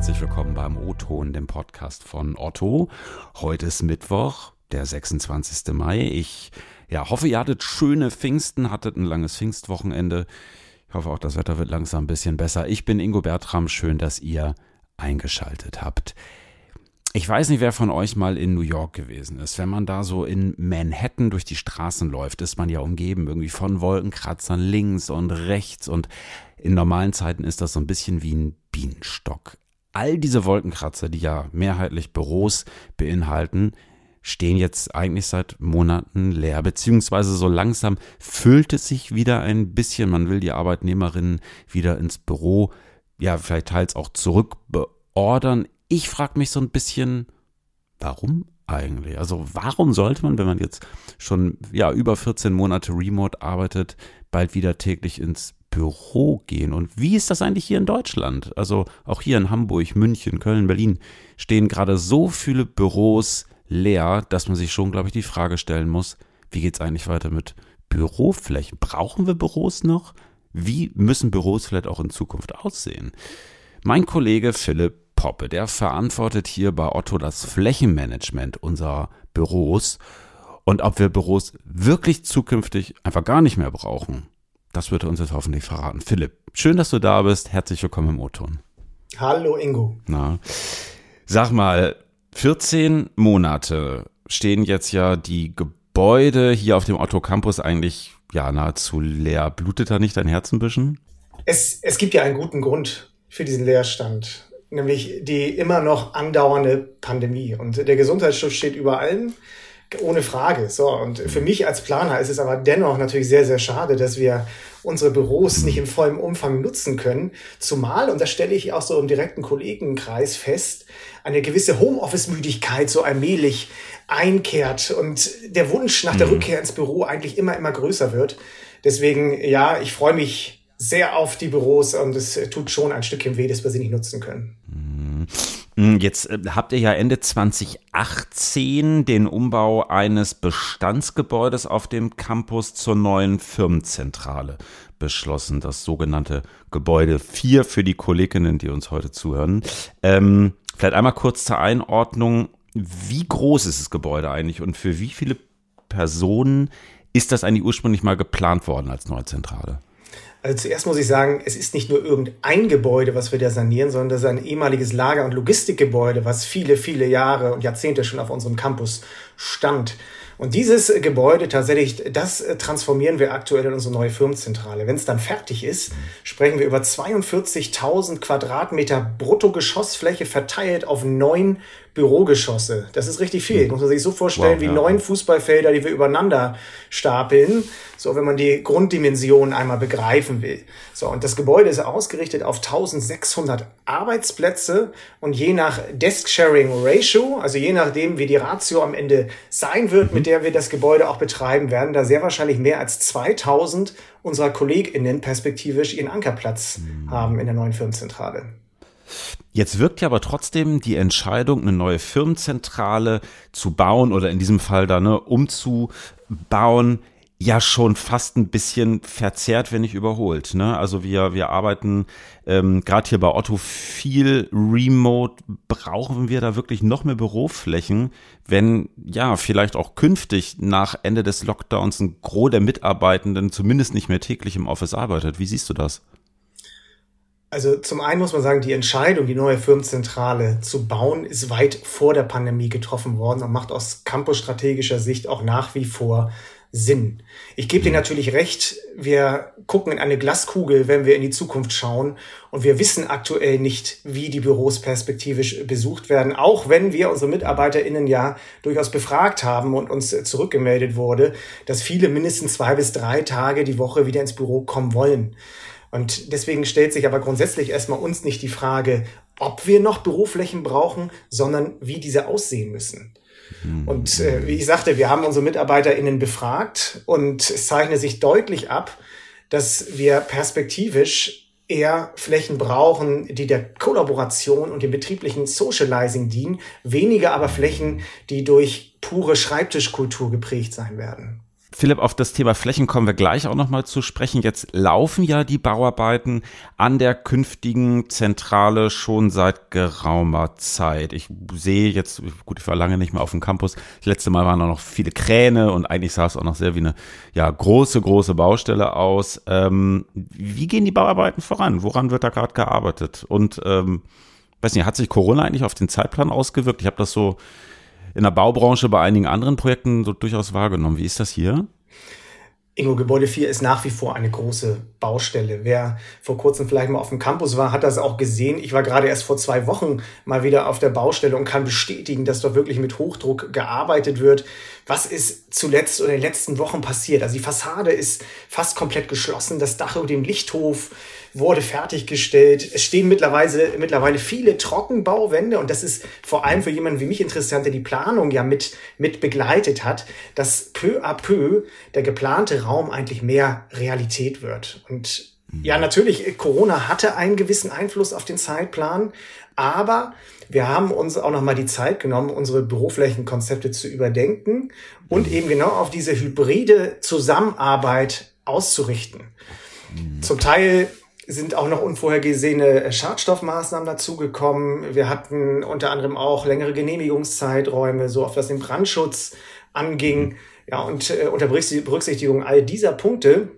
herzlich willkommen beim O-Ton, dem Podcast von Otto. Heute ist Mittwoch, der 26. Mai. Ich ja, hoffe, ihr hattet schöne Pfingsten, hattet ein langes Pfingstwochenende. Ich hoffe auch, das Wetter wird langsam ein bisschen besser. Ich bin Ingo Bertram, schön, dass ihr eingeschaltet habt. Ich weiß nicht, wer von euch mal in New York gewesen ist. Wenn man da so in Manhattan durch die Straßen läuft, ist man ja umgeben irgendwie von Wolkenkratzern links und rechts und in normalen Zeiten ist das so ein bisschen wie ein Bienenstock. All diese Wolkenkratzer, die ja mehrheitlich Büros beinhalten, stehen jetzt eigentlich seit Monaten leer, beziehungsweise so langsam füllt es sich wieder ein bisschen. Man will die Arbeitnehmerinnen wieder ins Büro, ja, vielleicht teils auch zurückbeordern ich frage mich so ein bisschen, warum eigentlich? Also warum sollte man, wenn man jetzt schon ja über 14 Monate remote arbeitet, bald wieder täglich ins Büro gehen? Und wie ist das eigentlich hier in Deutschland? Also auch hier in Hamburg, München, Köln, Berlin stehen gerade so viele Büros leer, dass man sich schon, glaube ich, die Frage stellen muss, wie geht es eigentlich weiter mit Büroflächen? Brauchen wir Büros noch? Wie müssen Büros vielleicht auch in Zukunft aussehen? Mein Kollege Philipp Poppe, der verantwortet hier bei Otto das Flächenmanagement unserer Büros. Und ob wir Büros wirklich zukünftig einfach gar nicht mehr brauchen, das wird er uns jetzt hoffentlich verraten. Philipp, schön, dass du da bist. Herzlich willkommen im O-Ton. Hallo Ingo. Na, sag mal, 14 Monate stehen jetzt ja die Gebäude hier auf dem Otto Campus eigentlich ja nahezu leer. Blutet da nicht dein Herz ein bisschen? Es, es gibt ja einen guten Grund für diesen Leerstand nämlich die immer noch andauernde Pandemie. Und der Gesundheitsschutz steht über allem, ohne Frage. So, und für mich als Planer ist es aber dennoch natürlich sehr, sehr schade, dass wir unsere Büros nicht im vollen Umfang nutzen können. Zumal, und das stelle ich auch so im direkten Kollegenkreis fest, eine gewisse Homeoffice-Müdigkeit so allmählich einkehrt und der Wunsch nach der mhm. Rückkehr ins Büro eigentlich immer, immer größer wird. Deswegen, ja, ich freue mich sehr auf die Büros und es tut schon ein Stückchen weh, dass wir sie nicht nutzen können. Mhm. Jetzt äh, habt ihr ja Ende 2018 den Umbau eines Bestandsgebäudes auf dem Campus zur neuen Firmenzentrale beschlossen, das sogenannte Gebäude 4 für die Kolleginnen, die uns heute zuhören. Ähm, vielleicht einmal kurz zur Einordnung. Wie groß ist das Gebäude eigentlich und für wie viele Personen ist das eigentlich ursprünglich mal geplant worden als neue Zentrale? Also zuerst muss ich sagen, es ist nicht nur irgendein Gebäude, was wir da sanieren, sondern das ist ein ehemaliges Lager- und Logistikgebäude, was viele, viele Jahre und Jahrzehnte schon auf unserem Campus stand. Und dieses Gebäude tatsächlich, das transformieren wir aktuell in unsere neue Firmenzentrale. Wenn es dann fertig ist, sprechen wir über 42.000 Quadratmeter Bruttogeschossfläche verteilt auf neun Bürogeschosse. Das ist richtig viel. Muss man sich so vorstellen wow, wie ja. neun Fußballfelder, die wir übereinander stapeln. So, wenn man die Grunddimensionen einmal begreifen will. So, und das Gebäude ist ausgerichtet auf 1600 Arbeitsplätze und je nach Desk Sharing Ratio, also je nachdem, wie die Ratio am Ende sein wird, mhm. mit der wir das Gebäude auch betreiben, werden da sehr wahrscheinlich mehr als 2000 unserer KollegInnen perspektivisch ihren Ankerplatz mhm. haben in der neuen Firmenzentrale. Jetzt wirkt ja aber trotzdem die Entscheidung, eine neue Firmenzentrale zu bauen oder in diesem Fall da ne, umzubauen, ja schon fast ein bisschen verzerrt, wenn nicht überholt. Ne? Also wir, wir arbeiten ähm, gerade hier bei Otto viel remote. Brauchen wir da wirklich noch mehr Büroflächen, wenn ja vielleicht auch künftig nach Ende des Lockdowns ein Gros der Mitarbeitenden zumindest nicht mehr täglich im Office arbeitet? Wie siehst du das? Also zum einen muss man sagen, die Entscheidung, die neue Firmenzentrale zu bauen, ist weit vor der Pandemie getroffen worden und macht aus campusstrategischer Sicht auch nach wie vor Sinn. Ich gebe dir natürlich recht, wir gucken in eine Glaskugel, wenn wir in die Zukunft schauen und wir wissen aktuell nicht, wie die Büros perspektivisch besucht werden, auch wenn wir unsere Mitarbeiterinnen ja durchaus befragt haben und uns zurückgemeldet wurde, dass viele mindestens zwei bis drei Tage die Woche wieder ins Büro kommen wollen. Und deswegen stellt sich aber grundsätzlich erstmal uns nicht die Frage, ob wir noch Büroflächen brauchen, sondern wie diese aussehen müssen. Und äh, wie ich sagte, wir haben unsere MitarbeiterInnen befragt und es zeichnet sich deutlich ab, dass wir perspektivisch eher Flächen brauchen, die der Kollaboration und dem betrieblichen Socializing dienen, weniger aber Flächen, die durch pure Schreibtischkultur geprägt sein werden. Philipp, auf das Thema Flächen kommen wir gleich auch nochmal zu sprechen. Jetzt laufen ja die Bauarbeiten an der künftigen Zentrale schon seit geraumer Zeit. Ich sehe jetzt, gut, ich war lange nicht mehr auf dem Campus. Das letzte Mal waren da noch viele Kräne und eigentlich sah es auch noch sehr wie eine ja, große, große Baustelle aus. Ähm, wie gehen die Bauarbeiten voran? Woran wird da gerade gearbeitet? Und ähm, weiß nicht, hat sich Corona eigentlich auf den Zeitplan ausgewirkt? Ich habe das so in der Baubranche bei einigen anderen Projekten so durchaus wahrgenommen. Wie ist das hier? Ingo, Gebäude 4 ist nach wie vor eine große Baustelle. Wer vor kurzem vielleicht mal auf dem Campus war, hat das auch gesehen. Ich war gerade erst vor zwei Wochen mal wieder auf der Baustelle und kann bestätigen, dass dort wirklich mit Hochdruck gearbeitet wird. Was ist zuletzt oder in den letzten Wochen passiert? Also die Fassade ist fast komplett geschlossen. Das Dach über dem Lichthof wurde fertiggestellt. Es stehen mittlerweile, mittlerweile viele Trockenbauwände und das ist vor allem für jemanden wie mich interessant, der die Planung ja mit, mit begleitet hat, dass peu à peu der geplante Raum eigentlich mehr Realität wird. Und ja, natürlich, Corona hatte einen gewissen Einfluss auf den Zeitplan, aber wir haben uns auch nochmal die Zeit genommen, unsere Büroflächenkonzepte zu überdenken und eben genau auf diese hybride Zusammenarbeit auszurichten. Mhm. Zum Teil sind auch noch unvorhergesehene Schadstoffmaßnahmen dazugekommen. Wir hatten unter anderem auch längere Genehmigungszeiträume, so auf was den Brandschutz anging. Ja, und äh, unter Berücksichtigung all dieser Punkte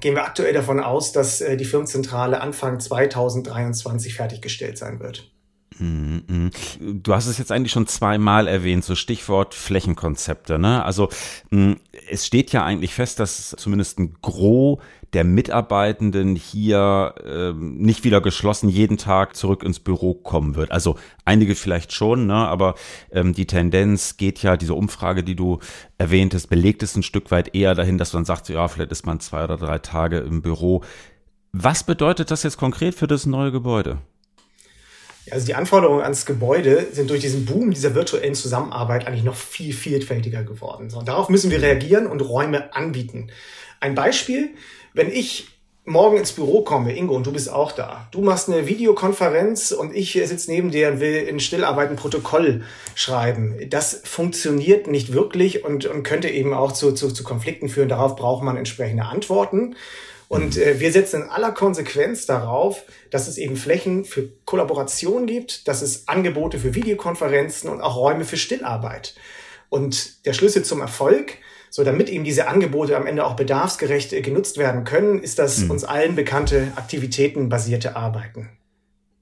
gehen wir aktuell davon aus, dass äh, die Firmenzentrale Anfang 2023 fertiggestellt sein wird. Mhm. Du hast es jetzt eigentlich schon zweimal erwähnt, so Stichwort Flächenkonzepte. Ne? Also es steht ja eigentlich fest, dass zumindest ein Gros der Mitarbeitenden hier äh, nicht wieder geschlossen jeden Tag zurück ins Büro kommen wird. Also einige vielleicht schon, ne? aber ähm, die Tendenz geht ja, diese Umfrage, die du erwähntest, belegt es ein Stück weit eher dahin, dass man sagt, ja, vielleicht ist man zwei oder drei Tage im Büro. Was bedeutet das jetzt konkret für das neue Gebäude? Also die Anforderungen ans Gebäude sind durch diesen Boom dieser virtuellen Zusammenarbeit eigentlich noch viel vielfältiger geworden. Und darauf müssen wir reagieren und Räume anbieten. Ein Beispiel, wenn ich morgen ins Büro komme, Ingo, und du bist auch da. Du machst eine Videokonferenz und ich sitze neben dir und will in Stillarbeit ein Protokoll schreiben. Das funktioniert nicht wirklich und, und könnte eben auch zu, zu, zu Konflikten führen. Darauf braucht man entsprechende Antworten. Und äh, wir setzen in aller Konsequenz darauf, dass es eben Flächen für Kollaboration gibt, dass es Angebote für Videokonferenzen und auch Räume für Stillarbeit. Und der Schlüssel zum Erfolg, so damit eben diese Angebote am Ende auch bedarfsgerecht äh, genutzt werden können, ist das mhm. uns allen bekannte aktivitätenbasierte Arbeiten.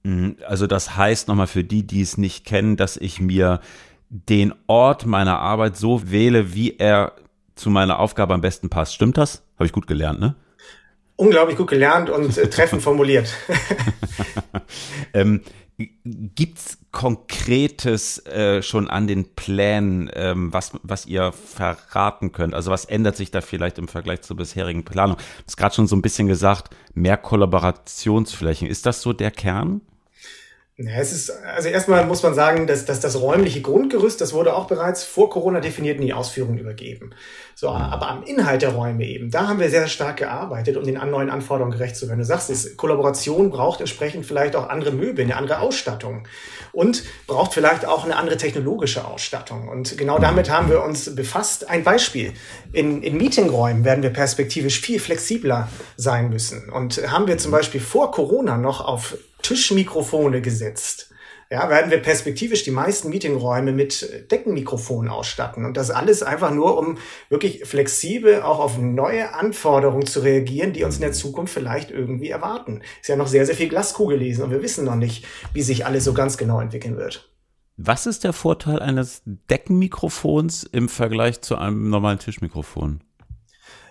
Mhm. Also das heißt nochmal für die, die es nicht kennen, dass ich mir den Ort meiner Arbeit so wähle, wie er zu meiner Aufgabe am besten passt. Stimmt das? Habe ich gut gelernt, ne? unglaublich gut gelernt und äh, treffend formuliert. ähm, Gibt's Konkretes äh, schon an den Plänen, ähm, was, was ihr verraten könnt? Also was ändert sich da vielleicht im Vergleich zur bisherigen Planung? Du hast gerade schon so ein bisschen gesagt, mehr Kollaborationsflächen. Ist das so der Kern? Ja, es ist, also erstmal muss man sagen, dass, dass das räumliche Grundgerüst, das wurde auch bereits vor Corona definiert in die Ausführung übergeben. So, aber am Inhalt der Räume eben, da haben wir sehr stark gearbeitet, um den neuen Anforderungen gerecht zu werden. Du sagst es, Kollaboration braucht entsprechend vielleicht auch andere Möbel, eine andere Ausstattung und braucht vielleicht auch eine andere technologische Ausstattung. Und genau damit haben wir uns befasst. Ein Beispiel. In, in Meetingräumen werden wir perspektivisch viel flexibler sein müssen. Und haben wir zum Beispiel vor Corona noch auf Tischmikrofone gesetzt. Ja, werden wir perspektivisch die meisten Meetingräume mit Deckenmikrofonen ausstatten. Und das alles einfach nur, um wirklich flexibel auch auf neue Anforderungen zu reagieren, die uns in der Zukunft vielleicht irgendwie erwarten. Ist ja noch sehr, sehr viel Glaskugel lesen und wir wissen noch nicht, wie sich alles so ganz genau entwickeln wird. Was ist der Vorteil eines Deckenmikrofons im Vergleich zu einem normalen Tischmikrofon?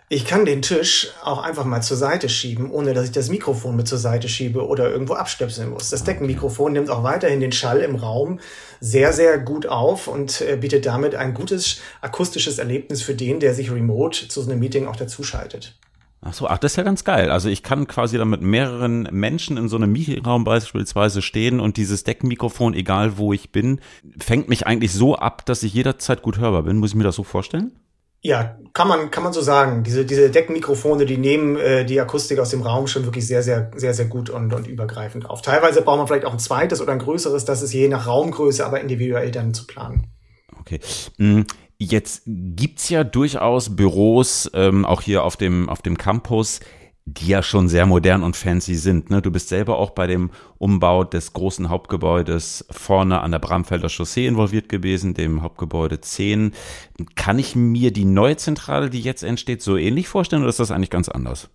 Ich kann den Tisch auch einfach mal zur Seite schieben, ohne dass ich das Mikrofon mit zur Seite schiebe oder irgendwo abstöpseln muss. Das Deckenmikrofon nimmt auch weiterhin den Schall im Raum sehr, sehr gut auf und äh, bietet damit ein gutes akustisches Erlebnis für den, der sich remote zu so einem Meeting auch dazuschaltet. Ach so, ach, das ist ja ganz geil. Also ich kann quasi dann mit mehreren Menschen in so einem Meetingraum beispielsweise stehen und dieses Deckenmikrofon, egal wo ich bin, fängt mich eigentlich so ab, dass ich jederzeit gut hörbar bin. Muss ich mir das so vorstellen? Ja, kann man, kann man so sagen. Diese, diese Deckenmikrofone, die nehmen äh, die Akustik aus dem Raum schon wirklich sehr, sehr, sehr, sehr gut und, und übergreifend auf. Teilweise braucht man vielleicht auch ein zweites oder ein größeres, das ist je nach Raumgröße, aber individuell dann zu planen. Okay. Mm, Jetzt gibt's ja durchaus Büros, ähm, auch hier auf dem, auf dem Campus, die ja schon sehr modern und fancy sind. Ne? Du bist selber auch bei dem Umbau des großen Hauptgebäudes vorne an der Bramfelder Chaussee involviert gewesen, dem Hauptgebäude 10. Kann ich mir die neue Zentrale, die jetzt entsteht, so ähnlich vorstellen oder ist das eigentlich ganz anders?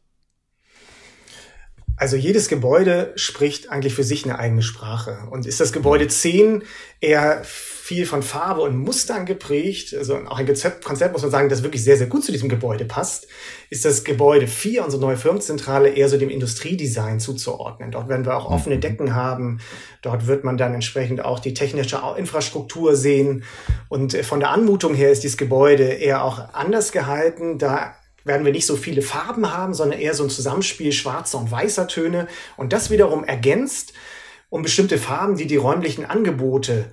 Also jedes Gebäude spricht eigentlich für sich eine eigene Sprache. Und ist das Gebäude 10 eher viel von Farbe und Mustern geprägt, also auch ein Konzept, Konzept muss man sagen, das wirklich sehr, sehr gut zu diesem Gebäude passt, ist das Gebäude 4, unsere neue Firmenzentrale, eher so dem Industriedesign zuzuordnen. Dort werden wir auch offene mhm. Decken haben. Dort wird man dann entsprechend auch die technische Infrastruktur sehen. Und von der Anmutung her ist dieses Gebäude eher auch anders gehalten. Da werden wir nicht so viele Farben haben, sondern eher so ein Zusammenspiel schwarzer und weißer Töne. Und das wiederum ergänzt um bestimmte Farben, die die räumlichen Angebote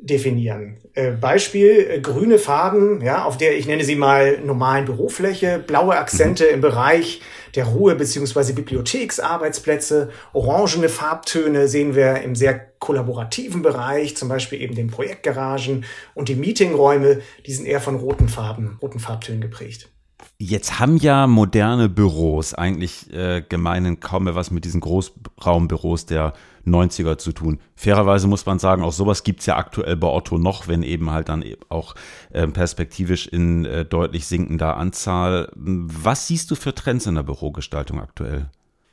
definieren. Äh, Beispiel äh, grüne Farben, ja, auf der ich nenne sie mal normalen Bürofläche, blaue Akzente mhm. im Bereich der Ruhe beziehungsweise Bibliotheksarbeitsplätze, orangene Farbtöne sehen wir im sehr kollaborativen Bereich, zum Beispiel eben den Projektgaragen und die Meetingräume, die sind eher von roten Farben, roten Farbtönen geprägt. Jetzt haben ja moderne Büros eigentlich äh, gemeinen kaum mehr was mit diesen Großraumbüros der 90er zu tun. Fairerweise muss man sagen, auch sowas gibt's ja aktuell bei Otto noch, wenn eben halt dann auch äh, perspektivisch in äh, deutlich sinkender Anzahl. Was siehst du für Trends in der Bürogestaltung aktuell?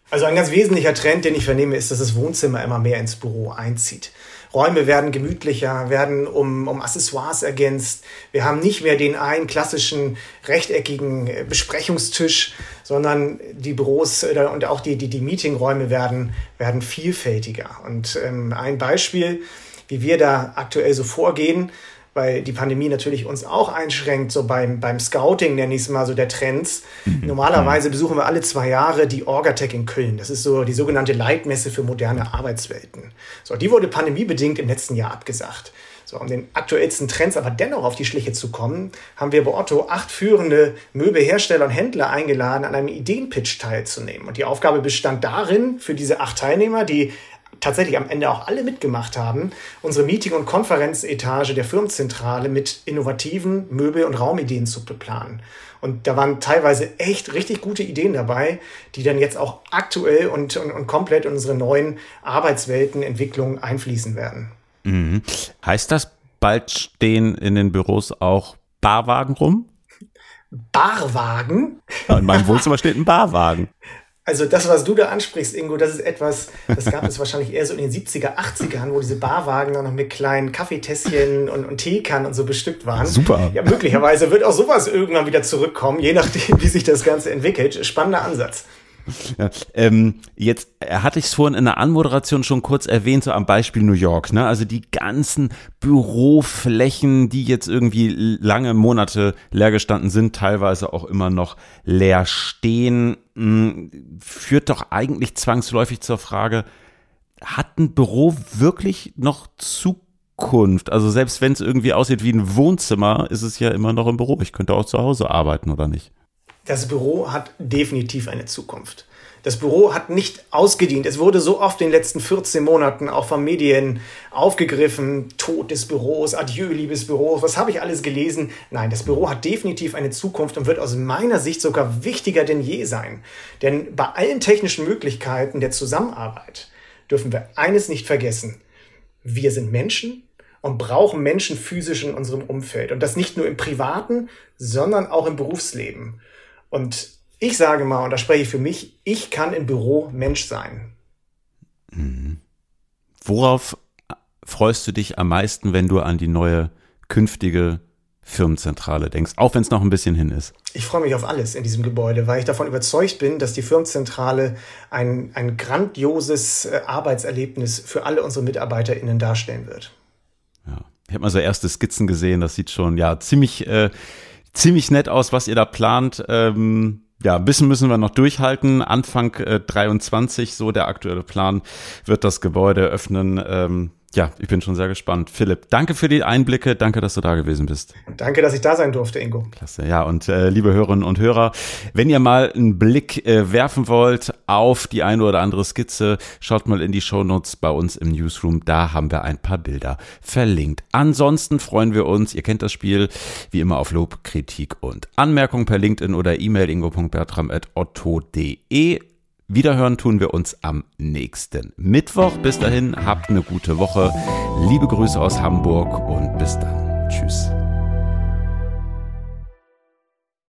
Also ein ganz wesentlicher Trend, den ich vernehme, ist, dass das Wohnzimmer immer mehr ins Büro einzieht. Räume werden gemütlicher, werden um, um Accessoires ergänzt. Wir haben nicht mehr den einen klassischen rechteckigen äh, Besprechungstisch, sondern die Büros äh, und auch die, die, die Meetingräume werden, werden vielfältiger. Und ähm, ein Beispiel, wie wir da aktuell so vorgehen, weil die Pandemie natürlich uns auch einschränkt, so beim, beim Scouting nenne ich es mal so der Trends. Mhm. Normalerweise besuchen wir alle zwei Jahre die Orgatech in Köln. Das ist so die sogenannte Leitmesse für moderne Arbeitswelten. So, die wurde pandemiebedingt im letzten Jahr abgesagt. So, um den aktuellsten Trends aber dennoch auf die Schliche zu kommen, haben wir bei Otto acht führende Möbelhersteller und Händler eingeladen, an einem Ideenpitch teilzunehmen. Und die Aufgabe bestand darin, für diese acht Teilnehmer, die tatsächlich am Ende auch alle mitgemacht haben, unsere Meeting- und Konferenzetage der Firmenzentrale mit innovativen Möbel- und Raumideen zu beplanen. Und da waren teilweise echt richtig gute Ideen dabei, die dann jetzt auch aktuell und, und, und komplett in unsere neuen Arbeitsweltenentwicklungen einfließen werden. Mhm. Heißt das, bald stehen in den Büros auch Barwagen rum? Barwagen? Ja, in meinem Wohnzimmer steht ein Barwagen. Also das, was du da ansprichst, Ingo, das ist etwas, das gab es wahrscheinlich eher so in den 70er, 80ern, wo diese Barwagen noch mit kleinen Kaffeetässchen und, und Teekannen und so bestückt waren. Super. Ja, möglicherweise wird auch sowas irgendwann wieder zurückkommen, je nachdem, wie sich das Ganze entwickelt. Spannender Ansatz. Ja, ähm, jetzt hatte ich es vorhin in der Anmoderation schon kurz erwähnt, so am Beispiel New York. Ne? Also die ganzen Büroflächen, die jetzt irgendwie lange Monate leer gestanden sind, teilweise auch immer noch leer stehen, mh, hm, führt doch eigentlich zwangsläufig zur Frage, hat ein Büro wirklich noch Zukunft? Also selbst wenn es irgendwie aussieht wie ein Wohnzimmer, ist es ja immer noch ein Büro. Ich könnte auch zu Hause arbeiten, oder nicht? Das Büro hat definitiv eine Zukunft. Das Büro hat nicht ausgedient. Es wurde so oft in den letzten 14 Monaten auch von Medien aufgegriffen. Tod des Büros, Adieu, liebes Büro. Was habe ich alles gelesen? Nein, das Büro hat definitiv eine Zukunft und wird aus meiner Sicht sogar wichtiger denn je sein. Denn bei allen technischen Möglichkeiten der Zusammenarbeit dürfen wir eines nicht vergessen. Wir sind Menschen und brauchen Menschen physisch in unserem Umfeld. Und das nicht nur im privaten, sondern auch im Berufsleben. Und ich sage mal, und da spreche ich für mich, ich kann im Büro Mensch sein. Mhm. Worauf freust du dich am meisten, wenn du an die neue künftige Firmenzentrale denkst, auch wenn es noch ein bisschen hin ist? Ich freue mich auf alles in diesem Gebäude, weil ich davon überzeugt bin, dass die Firmenzentrale ein, ein grandioses äh, Arbeitserlebnis für alle unsere MitarbeiterInnen darstellen wird. Ja, ich habe mal so erste Skizzen gesehen, das sieht schon ja ziemlich äh, ziemlich nett aus, was ihr da plant. Ähm, ja, ein bisschen müssen wir noch durchhalten. Anfang äh, 23, so der aktuelle Plan, wird das Gebäude öffnen. Ähm, ja, ich bin schon sehr gespannt. Philipp, danke für die Einblicke. Danke, dass du da gewesen bist. Danke, dass ich da sein durfte, Ingo. Klasse. Ja, und äh, liebe Hörerinnen und Hörer, wenn ihr mal einen Blick äh, werfen wollt auf die eine oder andere Skizze, schaut mal in die Shownotes bei uns im Newsroom. Da haben wir ein paar Bilder verlinkt. Ansonsten freuen wir uns, ihr kennt das Spiel, wie immer auf Lob, Kritik und Anmerkung per LinkedIn oder E-Mail ingo.bertram.otto.de. Wiederhören tun wir uns am nächsten Mittwoch. Bis dahin, habt eine gute Woche. Liebe Grüße aus Hamburg und bis dann. Tschüss.